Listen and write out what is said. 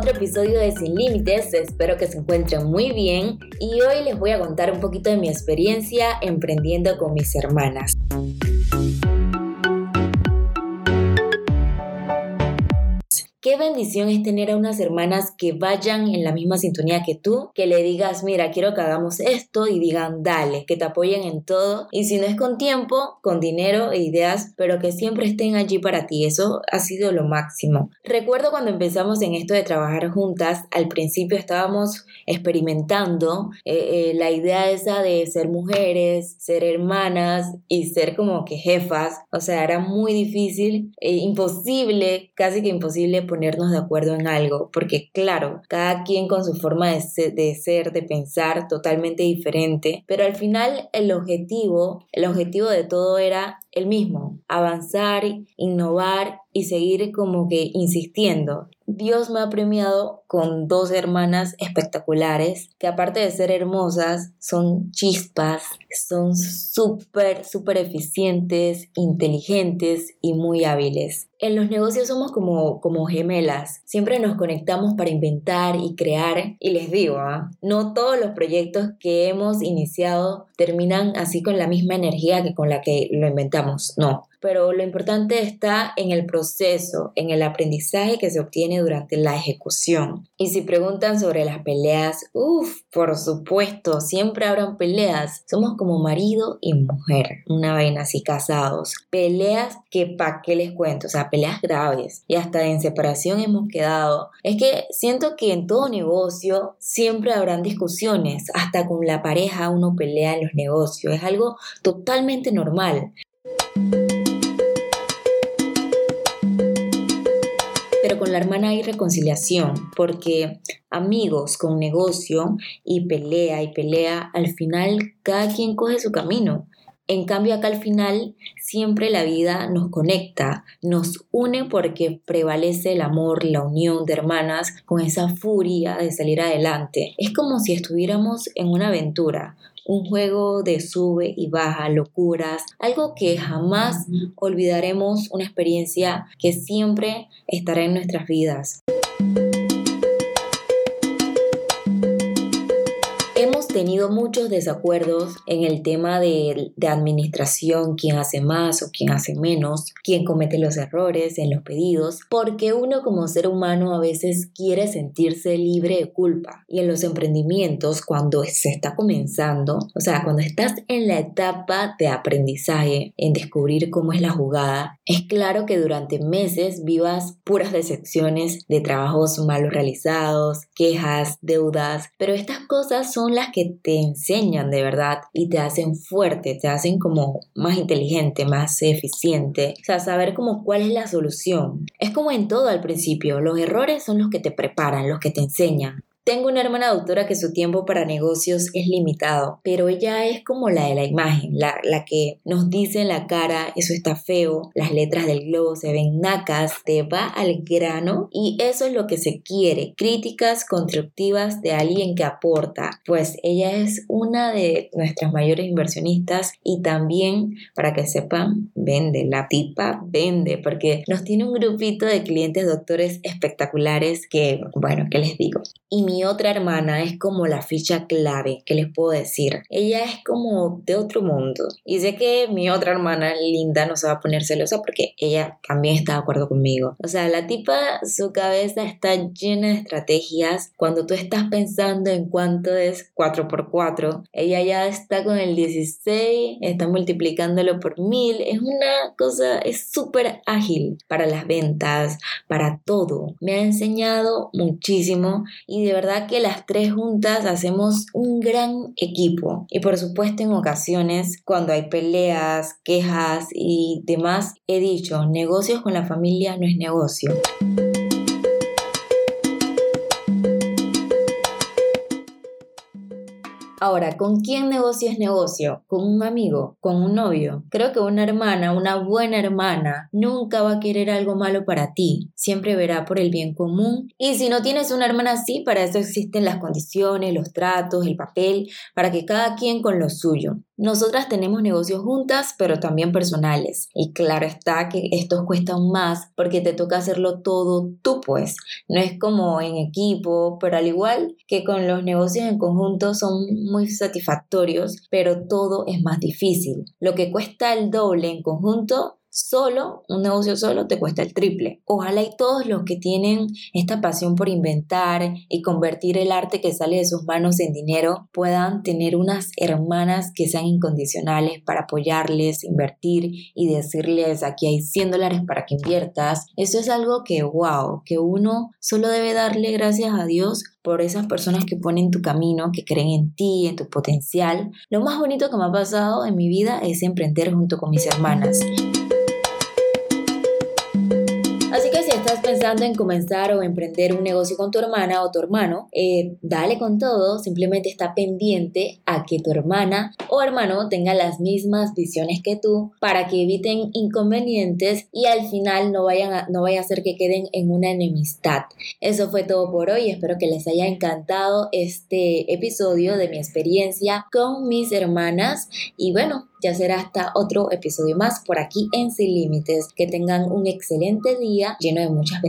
otro episodio de Sin Límites, espero que se encuentren muy bien y hoy les voy a contar un poquito de mi experiencia emprendiendo con mis hermanas. Qué bendición es tener a unas hermanas que vayan en la misma sintonía que tú, que le digas, mira, quiero que hagamos esto y digan, dale, que te apoyen en todo. Y si no es con tiempo, con dinero e ideas, pero que siempre estén allí para ti. Eso ha sido lo máximo. Recuerdo cuando empezamos en esto de trabajar juntas, al principio estábamos experimentando eh, eh, la idea esa de ser mujeres, ser hermanas y ser como que jefas. O sea, era muy difícil, e imposible, casi que imposible ponernos de acuerdo en algo, porque claro, cada quien con su forma de ser, de, ser, de pensar totalmente diferente, pero al final el objetivo, el objetivo de todo era el mismo, avanzar, innovar y seguir como que insistiendo. Dios me ha premiado con dos hermanas espectaculares que aparte de ser hermosas, son chispas, son súper, súper eficientes, inteligentes y muy hábiles. En los negocios somos como, como gemelas, siempre nos conectamos para inventar y crear y les digo, ¿ah? no todos los proyectos que hemos iniciado terminan así con la misma energía que con la que lo inventamos, no pero lo importante está en el proceso, en el aprendizaje que se obtiene durante la ejecución. Y si preguntan sobre las peleas, uff, por supuesto, siempre habrán peleas. Somos como marido y mujer, una vaina así casados. Peleas que pa' qué les cuento, o sea, peleas graves. Y hasta en separación hemos quedado. Es que siento que en todo negocio siempre habrán discusiones, hasta con la pareja uno pelea en los negocios. Es algo totalmente normal. Con la hermana hay reconciliación, porque amigos con negocio y pelea y pelea, al final cada quien coge su camino. En cambio, acá al final siempre la vida nos conecta, nos une porque prevalece el amor, la unión de hermanas con esa furia de salir adelante. Es como si estuviéramos en una aventura, un juego de sube y baja, locuras, algo que jamás olvidaremos, una experiencia que siempre estará en nuestras vidas. Tenido muchos desacuerdos en el tema de, de, administración, quién hace más o quién hace menos, quién comete los errores en los pedidos, porque uno como ser humano a veces quiere sentirse libre de culpa. Y en los emprendimientos, cuando se está comenzando, o sea, cuando estás en la etapa de aprendizaje, en descubrir cómo es la jugada, es claro que durante meses vivas puras decepciones de trabajos malos realizados, quejas, deudas, pero estas cosas son las que te enseñan de verdad y te hacen fuerte, te hacen como más inteligente, más eficiente. O sea, saber como cuál es la solución. Es como en todo al principio, los errores son los que te preparan, los que te enseñan. Tengo una hermana doctora que su tiempo para negocios es limitado, pero ella es como la de la imagen, la, la que nos dice en la cara, eso está feo, las letras del globo se ven nacas, te va al grano y eso es lo que se quiere, críticas constructivas de alguien que aporta, pues ella es una de nuestras mayores inversionistas y también, para que sepan, vende, la tipa vende, porque nos tiene un grupito de clientes doctores espectaculares que, bueno, ¿qué les digo? Y mi otra hermana es como la ficha clave, ¿qué les puedo decir? Ella es como de otro mundo. Y sé que mi otra hermana, Linda, no se va a poner celosa porque ella también está de acuerdo conmigo. O sea, la tipa, su cabeza está llena de estrategias. Cuando tú estás pensando en cuánto es 4x4, ella ya está con el 16, está multiplicándolo por 1000. Es una cosa, es súper ágil para las ventas, para todo. Me ha enseñado muchísimo y de verdad que las tres juntas hacemos un gran equipo. Y por supuesto en ocasiones, cuando hay peleas, quejas y demás, he dicho, negocios con la familia no es negocio. Ahora, ¿con quién negocio es negocio? ¿Con un amigo? ¿Con un novio? Creo que una hermana, una buena hermana, nunca va a querer algo malo para ti. Siempre verá por el bien común. Y si no tienes una hermana así, para eso existen las condiciones, los tratos, el papel, para que cada quien con lo suyo. Nosotras tenemos negocios juntas, pero también personales. Y claro está que estos cuestan más porque te toca hacerlo todo tú, pues. No es como en equipo, pero al igual que con los negocios en conjunto son muy satisfactorios, pero todo es más difícil. Lo que cuesta el doble en conjunto Solo, un negocio solo te cuesta el triple. Ojalá y todos los que tienen esta pasión por inventar y convertir el arte que sale de sus manos en dinero puedan tener unas hermanas que sean incondicionales para apoyarles, invertir y decirles aquí hay 100 dólares para que inviertas. Eso es algo que, wow, que uno solo debe darle gracias a Dios por esas personas que ponen tu camino, que creen en ti, en tu potencial. Lo más bonito que me ha pasado en mi vida es emprender junto con mis hermanas. Pensando en comenzar o emprender un negocio con tu hermana o tu hermano, eh, dale con todo, simplemente está pendiente a que tu hermana o hermano tenga las mismas visiones que tú para que eviten inconvenientes y al final no, vayan no vaya a ser que queden en una enemistad. Eso fue todo por hoy, espero que les haya encantado este episodio de mi experiencia con mis hermanas y bueno, ya será hasta otro episodio más por aquí en Sin Límites. Que tengan un excelente día lleno de muchas